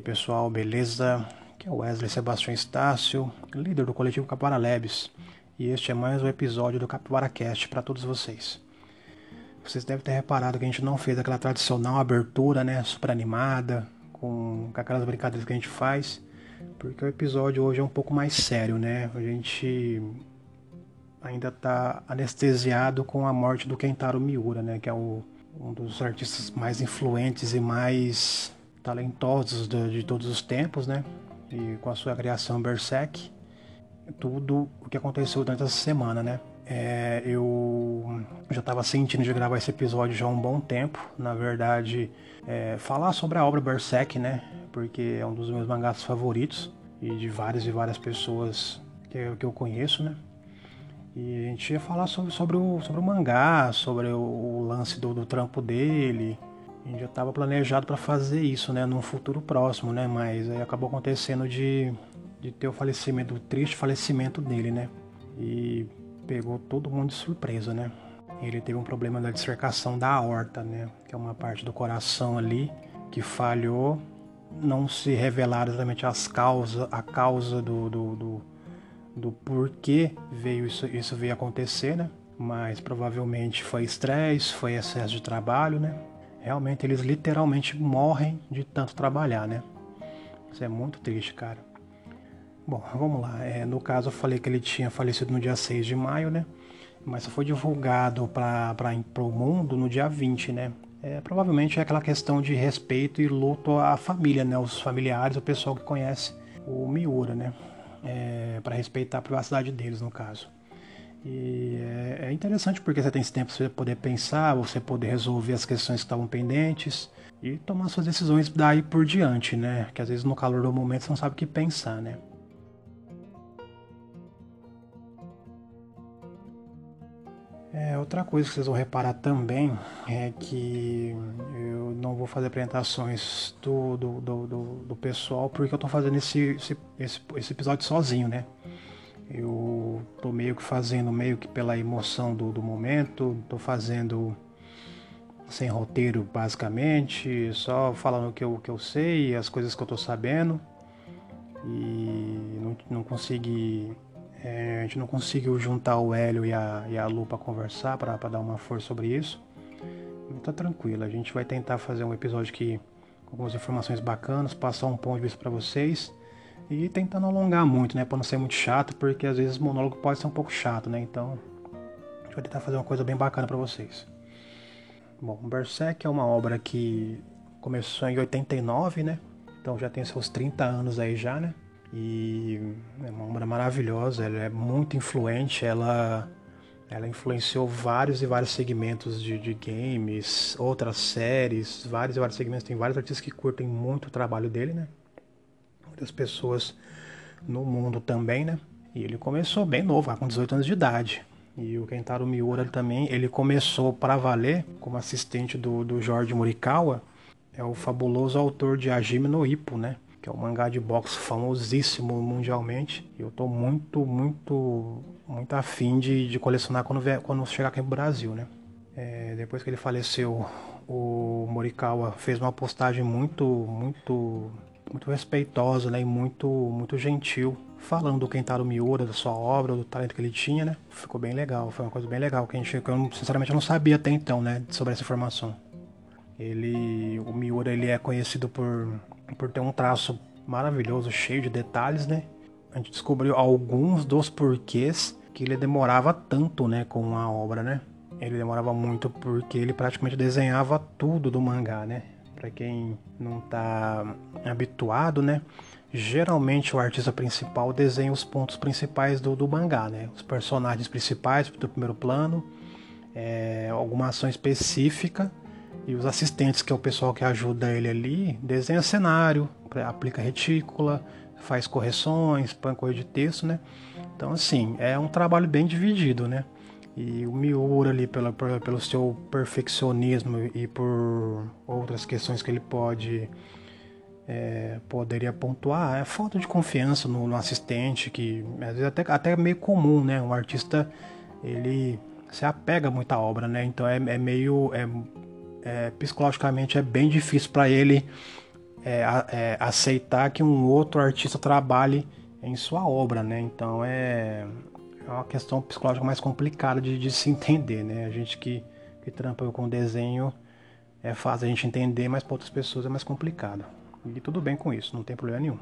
aí pessoal, beleza? Aqui é o Wesley Sebastião Estácio, líder do coletivo Capivara Labs, e este é mais um episódio do Capivara Cast para todos vocês. Vocês devem ter reparado que a gente não fez aquela tradicional abertura, né, super animada, com, com aquelas brincadeiras que a gente faz, porque o episódio hoje é um pouco mais sério, né? A gente ainda está anestesiado com a morte do Kentaro Miura, né, que é o, um dos artistas mais influentes e mais talentosos de, de todos os tempos, né? E com a sua criação Berserk, tudo o que aconteceu durante essa semana, né? É, eu já estava sentindo de gravar esse episódio já há um bom tempo. Na verdade, é, falar sobre a obra Berserk, né? Porque é um dos meus mangás favoritos e de várias e várias pessoas que eu, que eu conheço, né? E a gente ia falar sobre, sobre, o, sobre o mangá, sobre o, o lance do, do trampo dele, a gente já estava planejado para fazer isso, né, num futuro próximo, né, mas aí acabou acontecendo de, de ter o falecimento, o triste falecimento dele, né, e pegou todo mundo de surpresa, né. Ele teve um problema da dissecação da aorta, né, que é uma parte do coração ali que falhou, não se revelaram exatamente as causas, a causa do, do, do, do porquê veio isso, isso veio acontecer, né, mas provavelmente foi estresse, foi excesso de trabalho, né, realmente eles literalmente morrem de tanto trabalhar, né? Isso é muito triste, cara. Bom, vamos lá. É, no caso, eu falei que ele tinha falecido no dia 6 de maio, né? Mas foi divulgado para o mundo no dia 20, né? É, provavelmente é aquela questão de respeito e luto à família, né? Os familiares, o pessoal que conhece o Miura, né? É, para respeitar a privacidade deles, no caso. E é, é interessante porque você tem esse tempo para você poder pensar, você poder resolver as questões que estavam pendentes e tomar suas decisões daí por diante, né? Que às vezes no calor do momento você não sabe o que pensar, né? É, outra coisa que vocês vão reparar também é que eu não vou fazer apresentações do, do, do, do, do pessoal porque eu estou fazendo esse, esse, esse, esse episódio sozinho, né? Eu tô meio que fazendo meio que pela emoção do, do momento, tô fazendo sem roteiro basicamente, só falando o que eu, que eu sei, as coisas que eu tô sabendo. E não, não consegui. É, a gente não conseguiu juntar o Hélio e a, e a Lu para conversar, para dar uma força sobre isso. Mas tá tranquilo, a gente vai tentar fazer um episódio que com algumas informações bacanas, passar um ponto de vista para vocês e tentando alongar muito, né? Pra não ser muito chato, porque às vezes o monólogo pode ser um pouco chato, né? Então, a gente vai tentar fazer uma coisa bem bacana para vocês. Bom, Berserk é uma obra que começou em 89, né? Então já tem seus 30 anos aí já, né? E é uma obra maravilhosa, ela é muito influente, ela, ela influenciou vários e vários segmentos de, de games, outras séries, vários e vários segmentos. Tem vários artistas que curtem muito o trabalho dele, né? Muitas pessoas no mundo também, né? E ele começou bem novo, com 18 anos de idade. E o Kentaro Miura também, ele começou para valer como assistente do, do Jorge Morikawa, é o fabuloso autor de Hajime no Ippo, né? Que é um mangá de boxe famosíssimo mundialmente. E eu tô muito, muito, muito afim de, de colecionar quando, vier, quando chegar aqui no Brasil, né? É, depois que ele faleceu, o Morikawa fez uma postagem muito, muito muito respeitosa né, e muito, muito gentil, falando do Kentaro Miura, da sua obra, do talento que ele tinha, né? Ficou bem legal, foi uma coisa bem legal, que a gente, que eu sinceramente eu não sabia até então, né, sobre essa informação. Ele, o Miura, ele é conhecido por, por ter um traço maravilhoso, cheio de detalhes, né? A gente descobriu alguns dos porquês que ele demorava tanto, né, com a obra, né? Ele demorava muito porque ele praticamente desenhava tudo do mangá, né? Para quem não está habituado, né? Geralmente o artista principal desenha os pontos principais do, do mangá, né? Os personagens principais do primeiro plano, é, alguma ação específica e os assistentes, que é o pessoal que ajuda ele ali, desenha cenário, aplica retícula, faz correções, põe coisa de texto, né? Então assim, é um trabalho bem dividido, né? E o Miura ali pela, pelo seu perfeccionismo e por outras questões que ele pode é, poderia pontuar é falta de confiança no, no, assistente que às vezes até, até meio comum né um artista ele se apega muito à obra né então é, é meio é, é, psicologicamente é bem difícil para ele é, é, aceitar que um outro artista trabalhe em sua obra, né? Então é, é uma questão psicológica mais complicada de, de se entender, né? A gente que, que trampa com desenho é fácil a gente entender, mas para outras pessoas é mais complicado. E tudo bem com isso, não tem problema nenhum.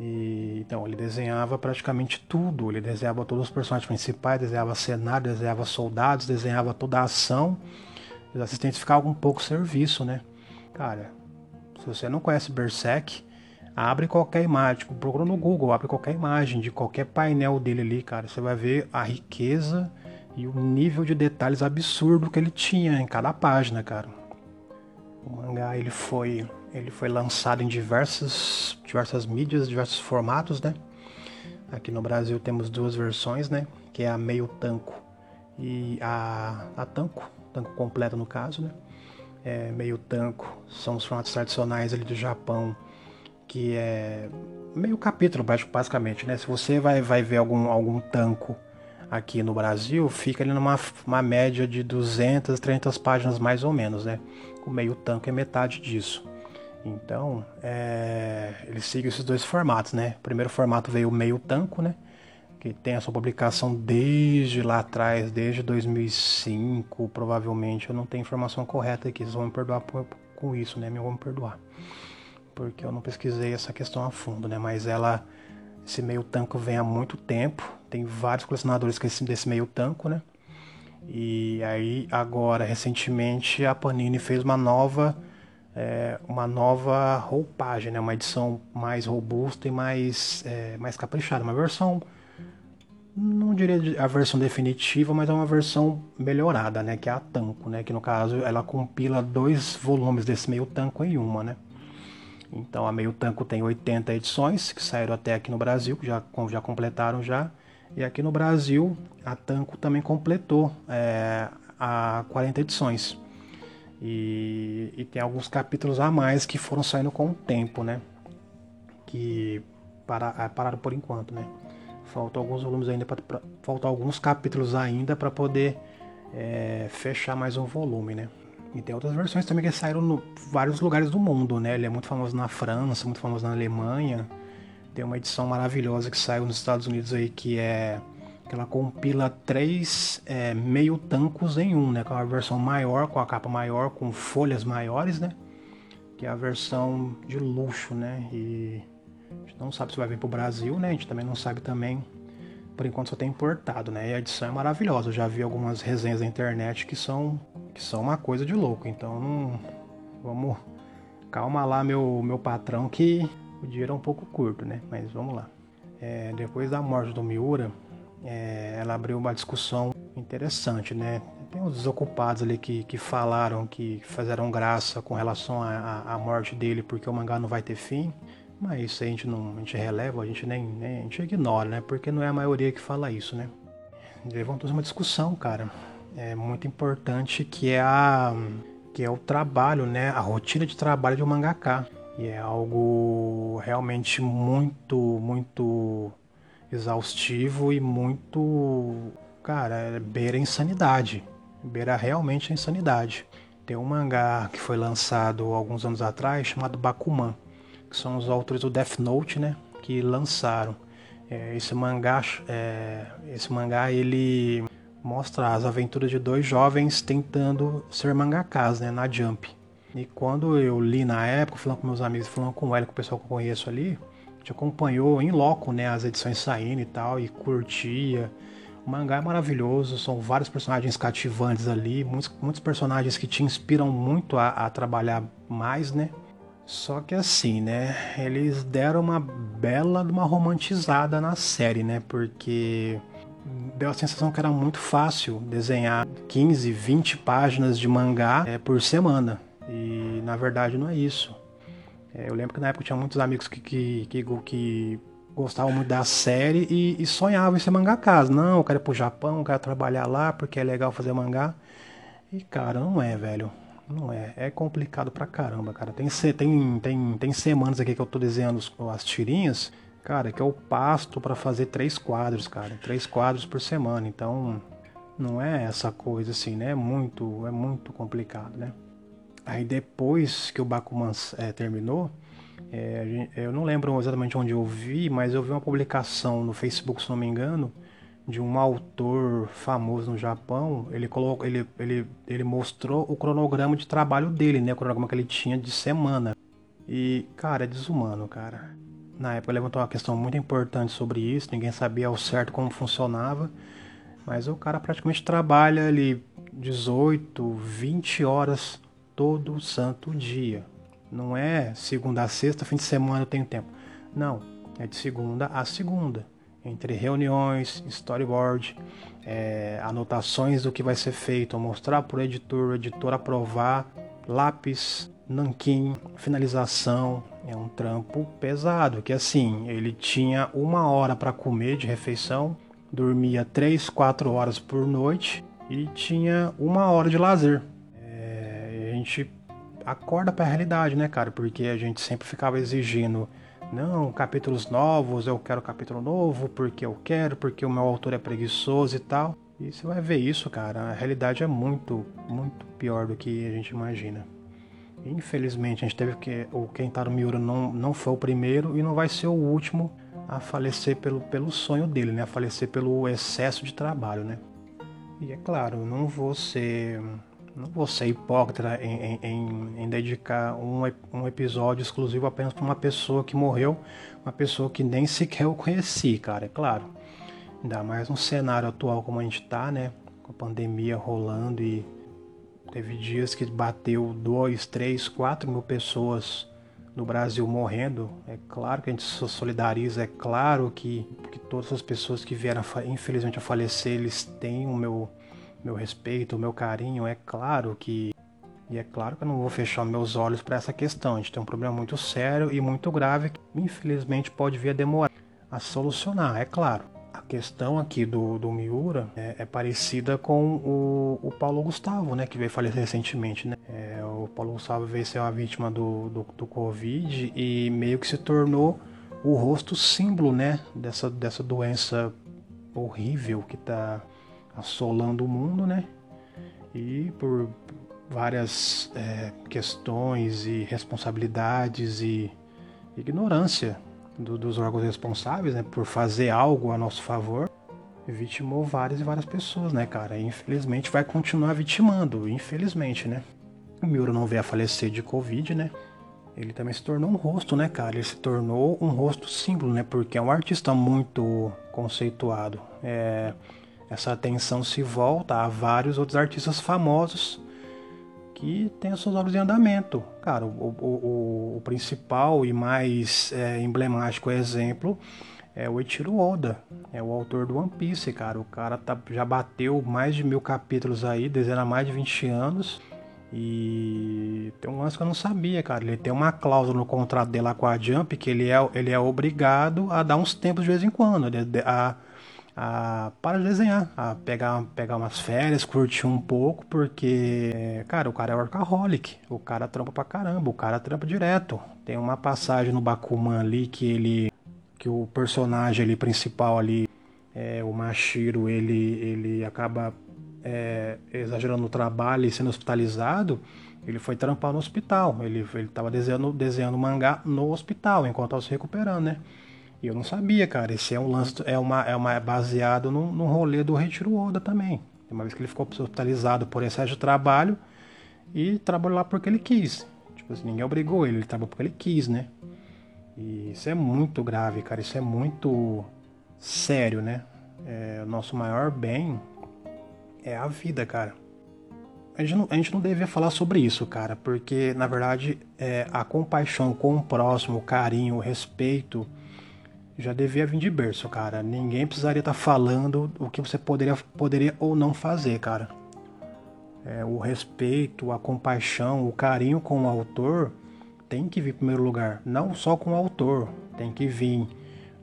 E, então, ele desenhava praticamente tudo. Ele desenhava todos os personagens principais, desenhava cenário, desenhava soldados, desenhava toda a ação. Os assistentes ficavam um pouco serviço, né? Cara, se você não conhece Berserk, abre qualquer imagem, tipo, procura no Google, abre qualquer imagem de qualquer painel dele ali, cara. Você vai ver a riqueza e o nível de detalhes absurdo que ele tinha em cada página, cara. O mangá ele foi ele foi lançado em diversas diversas mídias, diversos formatos, né? Aqui no Brasil temos duas versões, né? Que é a meio tanco e a, a tanco, tanco completo no caso, né? É, meio tanco são os formatos tradicionais ali do Japão, que é meio capítulo basicamente, né? Se você vai, vai ver algum, algum tanco aqui no Brasil fica ali numa uma média de 200, 300 páginas mais ou menos, né? O meio tanco é metade disso. Então, é, ele segue esses dois formatos, né? O primeiro formato veio o meio tanco, né? Que tem a sua publicação desde lá atrás, desde 2005, provavelmente. Eu não tenho informação correta aqui, vocês vão me perdoar por, com isso, né? Me vão me perdoar. Porque eu não pesquisei essa questão a fundo, né? Mas ela, esse meio tanco vem há muito tempo tem vários colecionadores desse meio tanco, né? E aí agora recentemente a Panini fez uma nova é, uma nova roupagem, né? Uma edição mais robusta e mais é, mais caprichada, uma versão não diria a versão definitiva, mas é uma versão melhorada, né? Que é a Tanco, né? Que no caso ela compila dois volumes desse meio tanco em uma, né? Então a meio tanco tem 80 edições que saíram até aqui no Brasil, que já, já completaram já. E aqui no Brasil, a Tanco também completou é, a 40 edições. E, e, tem alguns capítulos a mais que foram saindo com o tempo, né? Que para, é, pararam por enquanto, né? Faltam alguns volumes ainda, pra, faltam alguns capítulos ainda para poder é, fechar mais um volume, né? E tem outras versões também que saíram em vários lugares do mundo, né? Ele é muito famoso na França, muito famoso na Alemanha. Tem uma edição maravilhosa que saiu nos Estados Unidos aí que é que ela compila três é, meio tancos em um, né? Com é a versão maior, com a capa maior, com folhas maiores, né? Que é a versão de luxo, né? E a gente não sabe se vai vir pro Brasil, né? A gente também não sabe também. Por enquanto só tem importado, né? E a edição é maravilhosa. Eu já vi algumas resenhas na internet que são que são uma coisa de louco. Então não vamos calma lá meu meu patrão que o dinheiro é um pouco curto, né? Mas vamos lá. É, depois da morte do Miura, é, ela abriu uma discussão interessante, né? Tem os desocupados ali que, que falaram, que fizeram graça com relação à morte dele, porque o mangá não vai ter fim. Mas isso a gente não a gente releva, a gente nem, nem a gente ignora, né? Porque não é a maioria que fala isso, né? Levantou uma discussão, cara. É muito importante que é a que é o trabalho, né? A rotina de trabalho de um mangaká. E é algo realmente muito, muito exaustivo e muito. Cara, beira insanidade. Beira realmente a insanidade. Tem um mangá que foi lançado alguns anos atrás chamado Bakuman, que são os autores do Death Note, né? Que lançaram. É, esse mangá, é, esse mangá ele mostra as aventuras de dois jovens tentando ser mangakas, né? Na Jump. E quando eu li na época, falando com meus amigos, falando com ela, com o pessoal que eu conheço ali, a gente acompanhou em loco, né, as edições saindo e tal, e curtia. O mangá é maravilhoso, são vários personagens cativantes ali, muitos, muitos personagens que te inspiram muito a, a trabalhar mais, né? Só que assim, né? Eles deram uma bela uma romantizada na série, né? Porque deu a sensação que era muito fácil desenhar 15, 20 páginas de mangá é, por semana. E na verdade não é isso. É, eu lembro que na época tinha muitos amigos que, que, que, que gostavam muito da série e, e sonhavam em ser mangakas. Não, eu quero ir pro Japão, eu quero trabalhar lá porque é legal fazer mangá. E cara, não é, velho. Não é. É complicado pra caramba, cara. Tem, tem, tem, tem semanas aqui que eu tô desenhando as tirinhas, cara, que eu pasto para fazer três quadros, cara. Três quadros por semana. Então, não é essa coisa assim, né? É muito, é muito complicado, né? Aí depois que o Bakuman é, terminou, é, eu não lembro exatamente onde eu vi, mas eu vi uma publicação no Facebook, se não me engano, de um autor famoso no Japão. Ele colocou, ele, ele, ele mostrou o cronograma de trabalho dele, né? O cronograma que ele tinha de semana. E, cara, é desumano, cara. Na época levantou uma questão muito importante sobre isso, ninguém sabia ao certo como funcionava. Mas o cara praticamente trabalha ali 18, 20 horas todo santo dia. Não é segunda a sexta, fim de semana eu tenho tempo. Não, é de segunda a segunda. Entre reuniões, storyboard, é, anotações do que vai ser feito, mostrar para o editor, o editor aprovar, lápis, nanquim, finalização. É um trampo pesado, que assim, ele tinha uma hora para comer de refeição, dormia 3, 4 horas por noite e tinha uma hora de lazer. É, a gente acorda para a realidade, né, cara? Porque a gente sempre ficava exigindo, não, capítulos novos, eu quero capítulo novo, porque eu quero, porque o meu autor é preguiçoso e tal. E você vai ver isso, cara. A realidade é muito, muito pior do que a gente imagina. Infelizmente, a gente teve que. O Kentaro Miura não, não foi o primeiro e não vai ser o último a falecer pelo, pelo sonho dele, né? A falecer pelo excesso de trabalho, né? E é claro, não vou ser não vou ser hipócrita em, em, em dedicar um, um, episódio exclusivo apenas para uma pessoa que morreu, uma pessoa que nem sequer eu conheci, cara, é claro. Ainda mais no cenário atual como a gente tá, né? Com a pandemia rolando e teve dias que bateu 2, 3, 4 mil pessoas no Brasil morrendo. É claro que a gente se solidariza, é claro que, que todas as pessoas que vieram infelizmente a falecer, eles têm o meu meu respeito, o meu carinho, é claro que e é claro que eu não vou fechar meus olhos para essa questão. A gente tem um problema muito sério e muito grave que infelizmente pode vir a demorar a solucionar, é claro. A questão aqui do, do Miura é, é parecida com o, o, Paulo Gustavo, né, que veio falecer recentemente. Né? É, o Paulo Gustavo veio ser uma vítima do, do, do Covid e meio que se tornou o rosto símbolo né, dessa, dessa doença horrível que está assolando o mundo, né? E por várias é, questões e responsabilidades e ignorância do, dos órgãos responsáveis, né? Por fazer algo a nosso favor, vitimou várias e várias pessoas, né, cara? Infelizmente vai continuar vitimando, infelizmente, né? O Miura não veio a falecer de Covid, né? Ele também se tornou um rosto, né, cara? Ele se tornou um rosto símbolo, né? Porque é um artista muito conceituado. É essa atenção se volta a vários outros artistas famosos que têm os seus obras em andamento. Cara, o, o, o principal e mais é, emblemático exemplo é o Eiichiro Oda, é o autor do One Piece, cara. O cara tá, já bateu mais de mil capítulos aí, desenhando há mais de 20 anos. E tem um lance que eu não sabia, cara. Ele tem uma cláusula no contrato dele lá com a Jump que ele é, ele é obrigado a dar uns tempos de vez em quando. A, a para de desenhar, a pegar, pegar umas férias, curtir um pouco, porque, cara, o cara é workaholic, o cara trampa pra caramba, o cara trampa direto. Tem uma passagem no Bakuman ali que ele, que o personagem ali principal ali, é, o Mashiro, ele, ele acaba é, exagerando no trabalho e sendo hospitalizado, ele foi trampar no hospital. Ele, ele tava desenhando, desenhando mangá no hospital, enquanto estava se recuperando, né? E eu não sabia, cara. Esse é um lance, é uma, é uma é baseado no, no rolê do Retiro Oda também. Uma vez que ele ficou hospitalizado por excesso de trabalho e trabalhou lá porque ele quis. Tipo assim, ninguém obrigou ele, ele trabalhou porque ele quis, né? E isso é muito grave, cara. Isso é muito sério, né? É, o nosso maior bem é a vida, cara. A gente, não, a gente não devia falar sobre isso, cara, porque na verdade é, a compaixão com o próximo, o carinho, o respeito já devia vir de berço, cara. Ninguém precisaria estar tá falando o que você poderia, poderia ou não fazer, cara. É, o respeito, a compaixão, o carinho com o autor tem que vir em primeiro lugar. Não só com o autor, tem que vir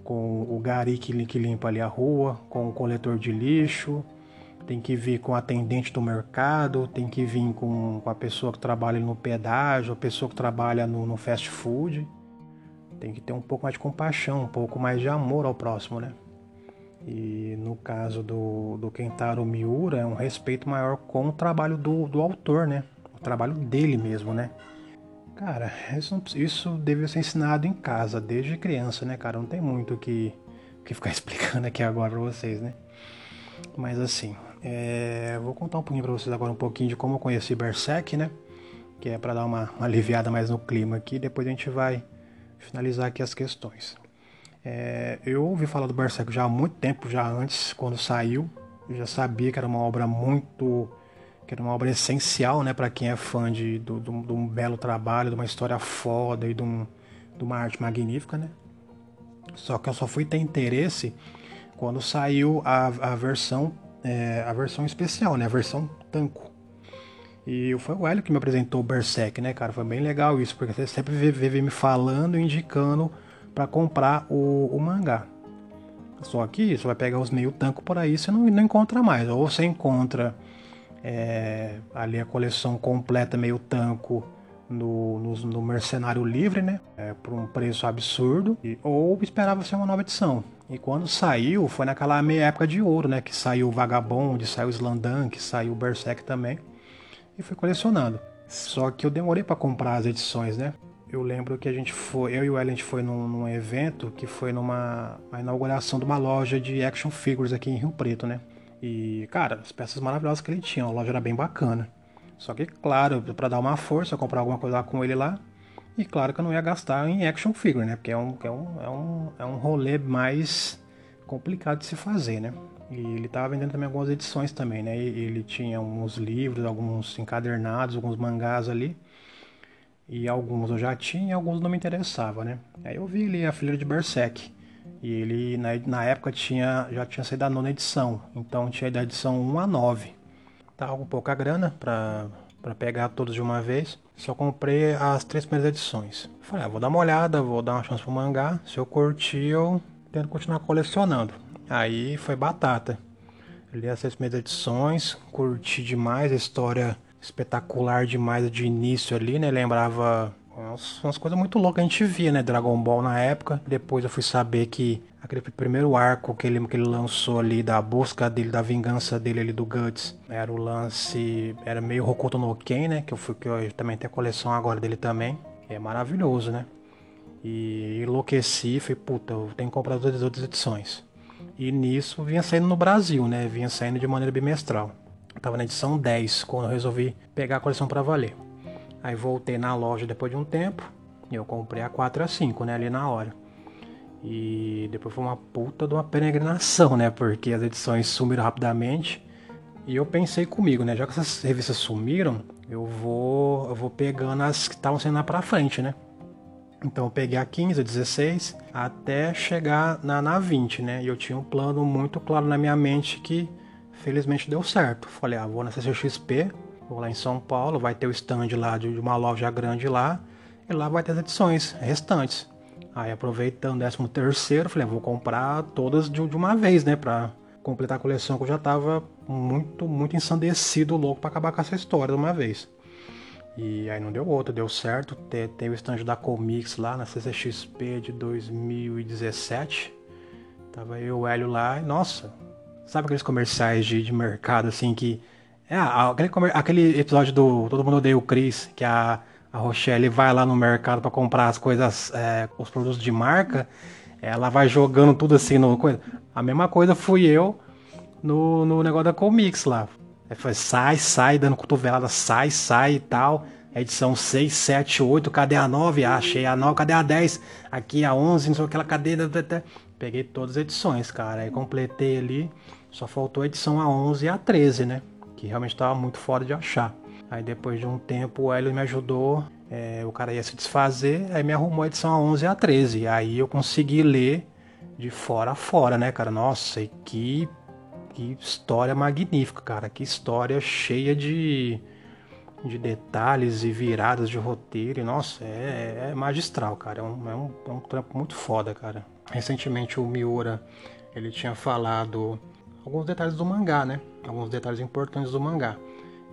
com o gari que, limpa ali a rua, com o coletor de lixo, tem que vir com o atendente do mercado, tem que vir com, com a pessoa que trabalha no pedágio, a pessoa que trabalha no, no fast food. Tem que ter um pouco mais de compaixão, um pouco mais de amor ao próximo, né? E no caso do, do Kentaro Miura, é um respeito maior com o trabalho do, do autor, né? trabalho dele mesmo, né? Cara, isso, isso deve ser ensinado em casa, desde criança, né, cara? Não tem muito o que, que ficar explicando aqui agora pra vocês, né? Mas assim, é, vou contar um pouquinho pra vocês agora um pouquinho de como eu conheci Berserk, né? Que é para dar uma, uma, aliviada mais no clima aqui, depois a gente vai finalizar aqui as questões. É, eu ouvi falar do Berserk já há muito tempo, já antes, quando saiu. Eu já sabia que era uma obra muito que era uma obra essencial, né, para quem é fã de, do, de um belo trabalho, de uma história foda e de, um, de uma arte magnífica, né. Só que eu só fui ter interesse quando saiu a, a versão é, a versão especial, né, a versão Tanco. E foi o Hélio que me apresentou o Berserk, né, cara? Foi bem legal isso, porque você sempre vive me falando, indicando para comprar o, o, mangá. Só que você vai pegar os meio tanco por aí, você não, não encontra mais. Ou você encontra é, ali a coleção completa meio tanco no, no, no Mercenário Livre, né? É, por um preço absurdo. E, ou esperava ser uma nova edição. E quando saiu, foi naquela meia época de ouro, né? Que saiu o Vagabond, saiu o Slandan, que saiu o Berserk também. E fui colecionando. Só que eu demorei para comprar as edições, né? Eu lembro que a gente foi, eu e o Ellen, a gente foi num, num evento que foi numa inauguração de uma loja de action figures aqui em Rio Preto, né? E, cara, as peças maravilhosas que ele tinha, a loja era bem bacana. Só que, claro, para dar uma força, comprar alguma coisa com ele lá. E claro que eu não ia gastar em action figure, né? Porque é um, é um, é um, é um rolê mais complicado de se fazer, né? E ele tava vendendo também algumas edições também, né? Ele tinha uns livros, alguns encadernados, alguns mangás ali. E alguns eu já tinha alguns não me interessavam, né? Aí eu vi ali a filha de Berserk. E ele na, na época tinha já tinha saído a nona edição, então tinha da edição 1 a 9. Tava com pouca grana para pegar todos de uma vez. Só comprei as três primeiras edições. Falei, ah, vou dar uma olhada, vou dar uma chance pro mangá. Se eu curtir, eu tento continuar colecionando. Aí foi batata. Li as três primeiras edições, curti demais a história espetacular demais de início ali, né? Lembrava umas, umas coisas muito loucas que a gente via, né? Dragon Ball na época. Depois eu fui saber que aquele primeiro arco que ele, que ele lançou ali da busca dele, da vingança dele ali do Guts, era o lance. Era meio Hokuto no Ken, né? Que eu, fui, que eu também tenho a coleção agora dele também. É maravilhoso, né? E enlouqueci, falei, puta, eu tenho que comprar as outras edições. E nisso vinha saindo no Brasil, né? Vinha saindo de maneira bimestral. Eu tava na edição 10 quando eu resolvi pegar a coleção para valer. Aí voltei na loja depois de um tempo e eu comprei a 4 a 5, né, ali na hora. E depois foi uma puta de uma peregrinação, né, porque as edições sumiram rapidamente. E eu pensei comigo, né, já que essas revistas sumiram, eu vou eu vou pegando as que estavam sendo lá pra frente, né. Então eu peguei a 15, a 16, até chegar na, na 20, né? E eu tinha um plano muito claro na minha mente que felizmente deu certo. Falei, ah, vou na CCXP, Vou lá em São Paulo, vai ter o stand lá de uma loja grande lá, e lá vai ter as edições restantes. Aí aproveitando o 13 terceiro, falei, ah, vou comprar todas de, uma vez, né, pra completar a coleção que eu já tava muito, muito ensandecido, louco para acabar com essa história de uma vez. E aí não deu outra, deu certo. Teve o stand da Comics lá na CCXP de 2017. Tava eu e o Hélio lá e, nossa, sabe aqueles comerciais de, de mercado assim que é, aquele, aquele episódio do Todo Mundo Odeia o Chris, que a, a Rochelle vai lá no mercado para comprar as coisas, é, os produtos de marca, ela vai jogando tudo assim no coisa. A mesma coisa fui eu no, no negócio da Comics lá. Foi sai, sai, dando cotovelada, sai, sai e tal. Edição 6, 7, 8, cadê a 9? Ah, achei a 9, cadê a 10? Aqui a 11, não sei aquela cadeira. Peguei todas as edições, cara. Aí completei ali. Só faltou a edição a 11 e a 13, né? que realmente estava muito fora de achar. Aí depois de um tempo o Hélio me ajudou, é, o cara ia se desfazer, aí me arrumou a edição a 11 e a 13. Aí eu consegui ler de fora a fora, né, cara? Nossa, e que, que história magnífica, cara. Que história cheia de, de detalhes e viradas de roteiro. E, nossa, é, é magistral, cara. É um, é, um, é um trampo muito foda, cara. Recentemente o Miura, ele tinha falado alguns detalhes do mangá, né? Alguns detalhes importantes do mangá.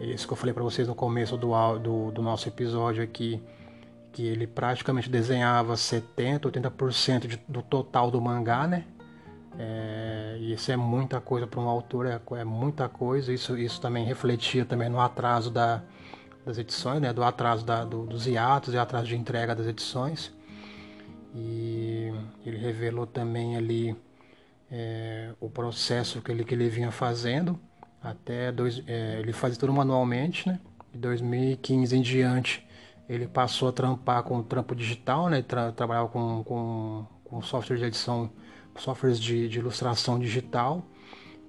Esse que eu falei para vocês no começo do, do, do, nosso episódio aqui, que ele praticamente desenhava 70, 80% de, do total do mangá, né? É, e isso é muita coisa para um autor, é, é, muita coisa. Isso, isso também refletia também no atraso da, das edições, né, do atraso da, do, dos hiatos e atraso de entrega das edições. E ele revelou também ali é, o processo que ele, que ele vinha fazendo até dois, é, ele fazia tudo manualmente, né? De 2015 em diante ele passou a trampar com trampo digital, né? Tra trabalhava com, com, com software de edição, softwares de, de ilustração digital,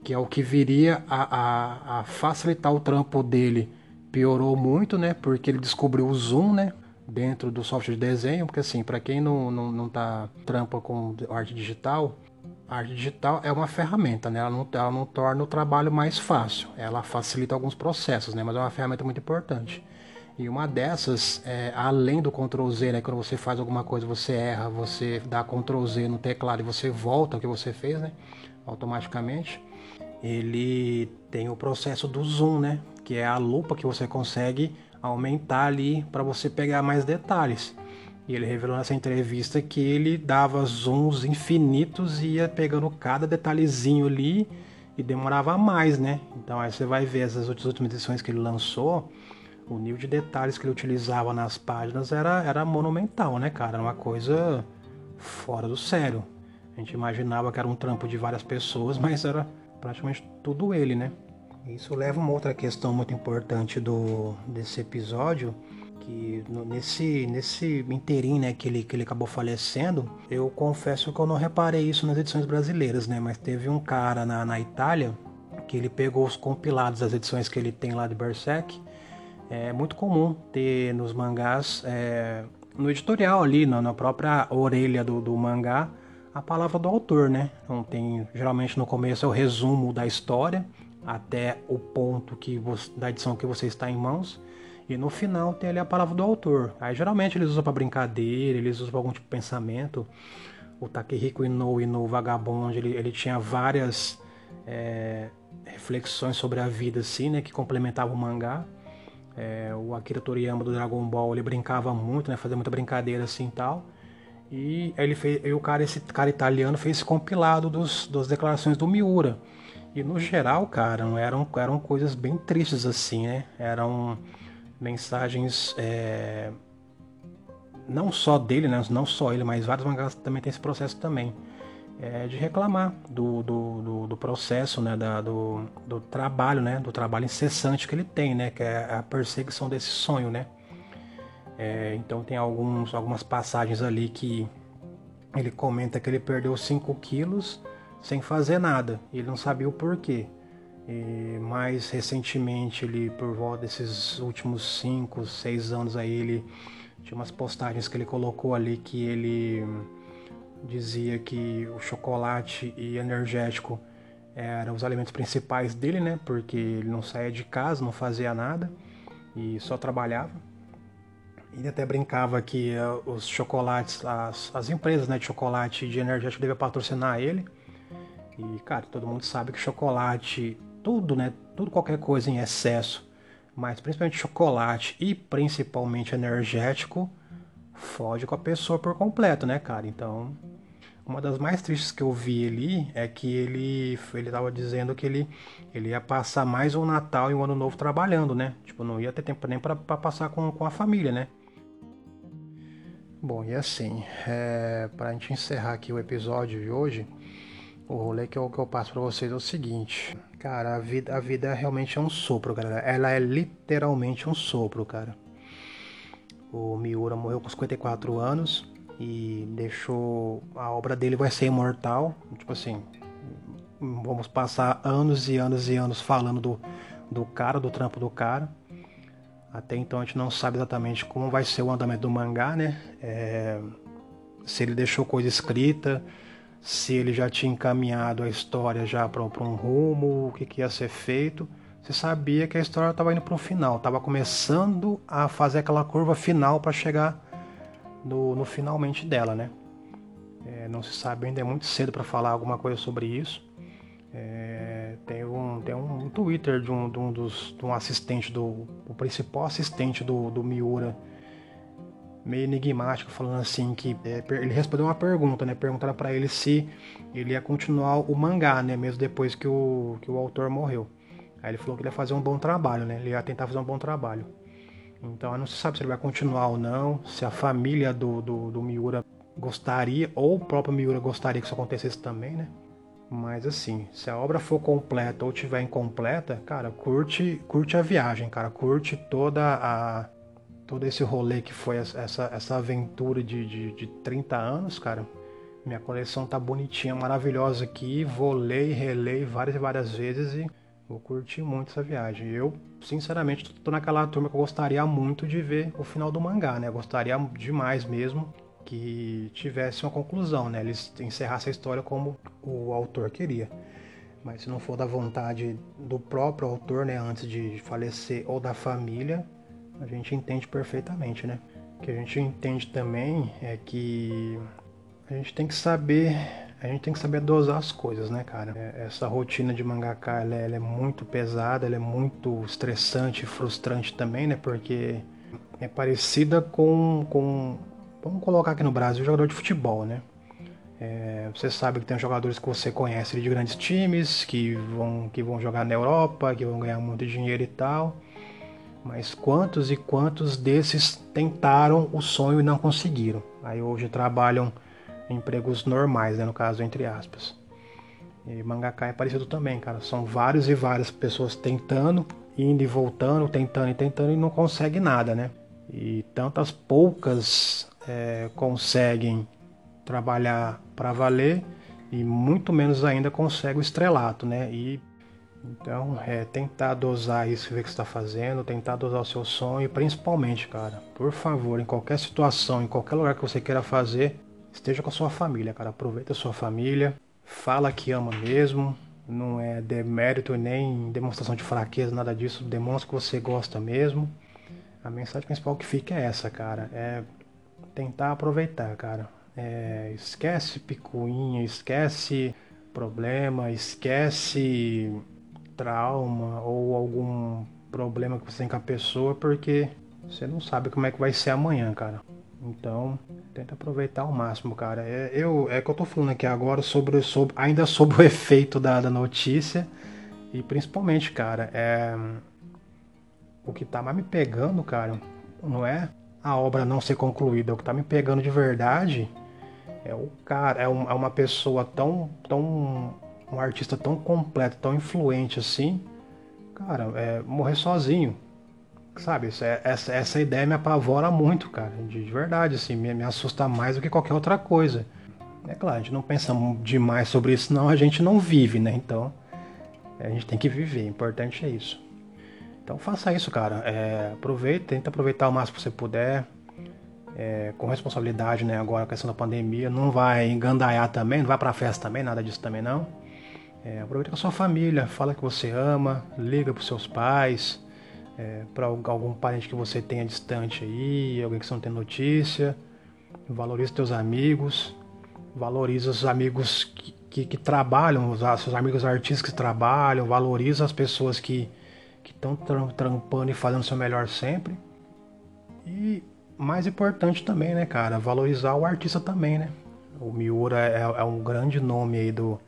que é o que viria a, a, a facilitar o trampo dele piorou muito, né? Porque ele descobriu o Zoom, né? Dentro do software de desenho, porque assim, para quem não, não, não tá trampa com arte digital, a arte digital é uma ferramenta, né? Ela não, ela não torna o trabalho mais fácil, ela facilita alguns processos, né? Mas é uma ferramenta muito importante. E uma dessas, é, além do Ctrl Z, né? Quando você faz alguma coisa, você erra, você dá Ctrl Z no teclado e você volta o que você fez, né? Automaticamente. Ele tem o processo do zoom, né? que é a lupa que você consegue aumentar ali para você pegar mais detalhes. E ele revelou nessa entrevista que ele dava zooms infinitos e ia pegando cada detalhezinho ali e demorava mais, né? Então aí você vai ver essas últimas edições que ele lançou, o nível de detalhes que ele utilizava nas páginas era, era monumental, né, cara? Era uma coisa fora do sério. A gente imaginava que era um trampo de várias pessoas, mas era praticamente tudo ele, né? Isso leva a uma outra questão muito importante do, desse episódio, que nesse, nesse inteirinho né, que, ele, que ele acabou falecendo, eu confesso que eu não reparei isso nas edições brasileiras, né? Mas teve um cara na, na Itália que ele pegou os compilados das edições que ele tem lá de Berserk. É muito comum ter nos mangás, é, no editorial ali, na, na própria orelha do, do mangá, a palavra do autor, né? Então tem, geralmente no começo é o resumo da história, até o ponto que você, da edição que você está em mãos. E no final tem ali a palavra do autor. Aí geralmente eles usam para brincadeira, eles usam para algum tipo de pensamento. O Takehiko Inoue no Vagabond, ele, ele tinha várias é, reflexões sobre a vida assim, né, que complementavam o mangá. É, o Akira Toriyama do Dragon Ball, ele brincava muito, né, fazia muita brincadeira assim e tal. E ele fez, e o cara, esse cara italiano fez compilado dos, das declarações do Miura. E no geral, cara, eram, eram coisas bem tristes assim, né? Eram mensagens. É... Não só dele, né? Não só ele, mas vários mangás também tem esse processo também. É, de reclamar do, do, do, do processo, né? Da, do, do trabalho, né? Do trabalho incessante que ele tem, né? Que é a perseguição desse sonho, né? É, então tem alguns, algumas passagens ali que ele comenta que ele perdeu 5 quilos sem fazer nada. Ele não sabia o porquê. E mais recentemente, ele por volta desses últimos 5, 6 anos aí, ele tinha umas postagens que ele colocou ali que ele dizia que o chocolate e energético eram os alimentos principais dele, né? Porque ele não saía de casa, não fazia nada e só trabalhava. Ele até brincava que eh, os chocolates, as, as empresas né, de chocolate e de energético deviam patrocinar ele e, cara, todo mundo sabe que chocolate, tudo, né? Tudo, qualquer coisa em excesso, mas principalmente chocolate e principalmente energético, fode com a pessoa por completo, né, cara? Então, uma das mais tristes que eu vi ali é que ele ele tava dizendo que ele, ele ia passar mais um Natal e um Ano Novo trabalhando, né? Tipo, não ia ter tempo nem para passar com, com a família, né? Bom, e assim, é, para a gente encerrar aqui o episódio de hoje, o rolê que eu, que eu passo para vocês é o seguinte. Cara, a vida, a vida realmente é um sopro, galera. Ela é literalmente um sopro, cara. O Miura morreu com 54 anos e deixou. A obra dele vai ser imortal. Tipo assim, vamos passar anos e anos e anos falando do, do cara, do trampo do cara. Até então a gente não sabe exatamente como vai ser o andamento do mangá, né? É, se ele deixou coisa escrita se ele já tinha encaminhado a história já para um rumo, o que, que ia ser feito. Você sabia que a história estava indo para um final, estava começando a fazer aquela curva final para chegar no, no, finalmente dela, né? É, não se sabe ainda, é muito cedo para falar alguma coisa sobre isso. É, tem um, tem um Twitter de um, de um, dos, de um assistente, do, o principal assistente do, do Miura, meio enigmático, falando assim que é, ele respondeu uma pergunta, né? Perguntaram para ele se ele ia continuar o mangá, né? Mesmo depois que o, que o autor morreu. Aí ele falou que ele ia fazer um bom trabalho, né? Ele ia tentar fazer um bom trabalho. Então não se sabe se ele vai continuar ou não, se a família do, do, do Miura gostaria, ou o próprio Miura gostaria que isso acontecesse também, né? Mas assim, se a obra for completa ou tiver incompleta, cara, curte, curte a viagem, cara, curte toda a todo esse rolê que foi essa, essa aventura de, de, de 30 anos, cara. Minha coleção tá bonitinha, maravilhosa aqui. Vou ler e reler várias e várias vezes e vou curtir muito essa viagem. Eu, sinceramente, tô naquela turma que eu gostaria muito de ver o final do mangá, né? Eu gostaria demais mesmo que tivesse uma conclusão, né? Eles encerrassem a história como o autor queria. Mas se não for da vontade do próprio autor, né, antes de falecer ou da família, a gente entende perfeitamente, né? O que a gente entende também é que a gente tem que saber a gente tem que saber dosar as coisas, né, cara? É, essa rotina de mangaka, ela é, ela é muito pesada, ela é muito estressante, frustrante também, né? Porque é parecida com, com vamos colocar aqui no Brasil, jogador de futebol, né? É, você sabe que tem jogadores que você conhece de grandes times, que vão, que vão jogar na Europa, que vão ganhar muito dinheiro e tal. Mas quantos e quantos desses tentaram o sonho e não conseguiram? Aí hoje trabalham empregos normais, né, no caso, entre aspas. E mangaka é parecido também, cara. São vários e várias pessoas tentando, indo e voltando, tentando e tentando e não consegue nada, né? E tantas poucas é, conseguem trabalhar para valer e muito menos ainda consegue o estrelato, né? E então é tentar dosar isso, ver que está fazendo, tentar dosar o seu sonho, e principalmente, cara, por favor, em qualquer situação, em qualquer lugar que você queira fazer, Esteja com a sua família, cara. Aproveita a sua família. Fala que ama mesmo. Não é demérito nem demonstração de fraqueza, nada disso. Demonstra que você gosta mesmo. A mensagem principal que fica é essa, cara. É tentar aproveitar, cara. É, esquece picuinha, esquece problema, esquece trauma ou algum problema que você tem com a pessoa, porque você não sabe como é que vai ser amanhã, cara. Então, tenta aproveitar ao máximo, cara. É, eu, é que eu tô falando aqui agora sobre, sobre ainda sobre o efeito da, da notícia. E principalmente, cara, é, o que tá mais me pegando, cara, não é a obra não ser concluída. O que tá me pegando de verdade é o cara, é, um, é uma pessoa tão, tão. um artista tão completo, tão influente assim. Cara, é morrer sozinho. Sabe, é, essa, essa ideia me apavora muito, cara. De, de verdade, assim, me, me assusta mais do que qualquer outra coisa. É claro, a gente não pensa demais sobre isso, não, a gente não vive, né? Então, a gente tem que viver, importante é isso. Então faça isso, cara. É, aproveita, tenta aproveitar o máximo que você puder. É, com responsabilidade, né? Agora a questão da pandemia. Não vai engandaiar também, não vai pra festa também, nada disso também não. É, aproveita com a sua família, fala que você ama, liga pros seus pais é, para algum parente que você tenha distante aí, alguém que você não tem notícia. Valorize seus amigos, valorize os amigos que, que, que trabalham, os seus amigos artistas que trabalham, valorize as pessoas que estão trampando e fazendo o seu melhor sempre. E mais importante também, né, cara, valorizar o artista também, né? O Miura é, é um grande nome aí do,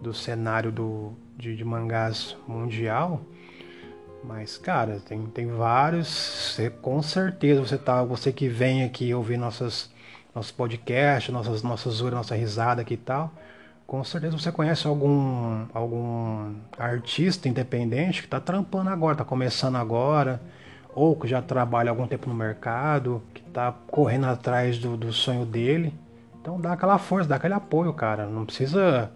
do cenário do, de, de mangás mundial. Mas, cara, tem, tem vários. Você, com certeza você tá. Você que vem aqui ouvir nossas, nossos podcasts, nossas, nossas zoeiras, nossa risada aqui e tal. Com certeza você conhece algum, algum artista independente que está trampando agora, está começando agora, ou que já trabalha algum tempo no mercado, que está correndo atrás do, do sonho dele. Então dá aquela força, dá aquele apoio, cara. Não precisa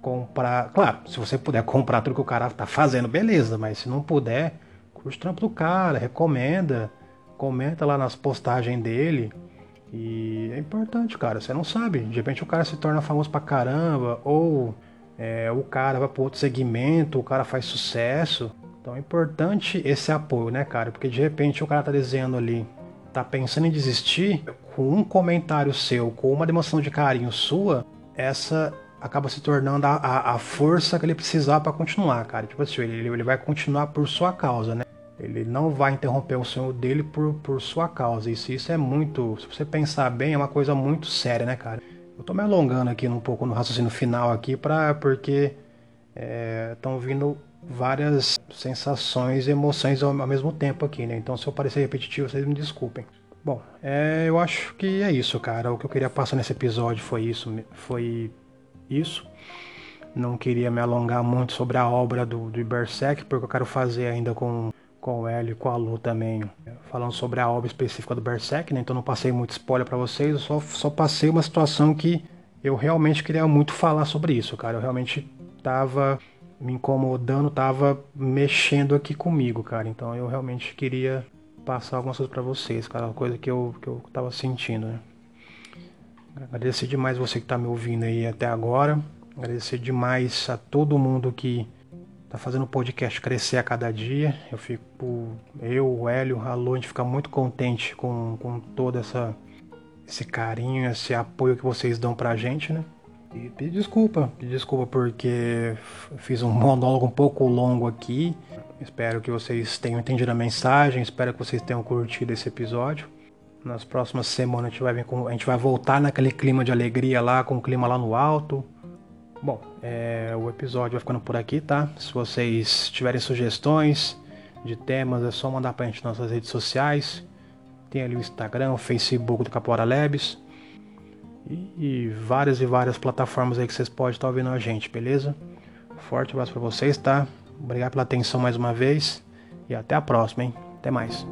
comprar. Claro, se você puder comprar tudo que o cara tá fazendo, beleza, mas se não puder, curte o trampo do cara, recomenda, comenta lá nas postagens dele. E é importante, cara. Você não sabe. De repente o cara se torna famoso pra caramba, ou é, o cara vai para outro segmento, o cara faz sucesso. Então é importante esse apoio, né, cara? Porque de repente o cara tá desenhando ali, tá pensando em desistir, com um comentário seu, com uma demonstração de carinho sua, essa acaba se tornando a, a, a força que ele precisar para continuar, cara. Tipo assim, ele, ele vai continuar por sua causa, né? Ele não vai interromper o sonho dele por, por sua causa. Isso, isso é muito. Se você pensar bem, é uma coisa muito séria, né, cara? Eu tô me alongando aqui um pouco no raciocínio final aqui, pra, porque estão é, vindo várias sensações e emoções ao mesmo tempo aqui, né? Então se eu parecer repetitivo, vocês me desculpem. Bom, é, eu acho que é isso, cara. O que eu queria passar nesse episódio foi isso, foi isso. Não queria me alongar muito sobre a obra do, do Berserk, porque eu quero fazer ainda com, com o Hélio e com a Lu também, falando sobre a obra específica do Berserk, né? Então não passei muito spoiler para vocês, eu só, só passei uma situação que eu realmente queria muito falar sobre isso, cara. Eu realmente tava me incomodando, tava mexendo aqui comigo, cara. Então eu realmente queria passar algumas coisas para vocês, cara, coisa que eu, que eu tava sentindo, né? Agradecer demais você que tá me ouvindo aí até agora. Agradecer demais a todo mundo que tá fazendo o podcast crescer a cada dia. Eu fico, eu, o Hélio, a Lu, a gente fica muito contente com, com todo essa, esse carinho, esse apoio que vocês dão pra gente, né? E pedir desculpa, pedir desculpa porque fiz um monólogo um pouco longo aqui. Espero que vocês tenham entendido a mensagem, espero que vocês tenham curtido esse episódio. Nas próximas semanas a gente vai, com, a gente vai voltar naquele clima de alegria lá, com o clima lá no alto. Bom, é, o episódio vai ficando por aqui, tá? Se vocês tiverem sugestões de temas, é só mandar pra gente nas nossas redes sociais. Tem ali o Instagram, o Facebook do Capora Labs e, várias e várias plataformas aí que vocês podem estar ouvindo a gente, beleza? Forte abraço para vocês, tá? Obrigado pela atenção mais uma vez e até a próxima, hein? Até mais.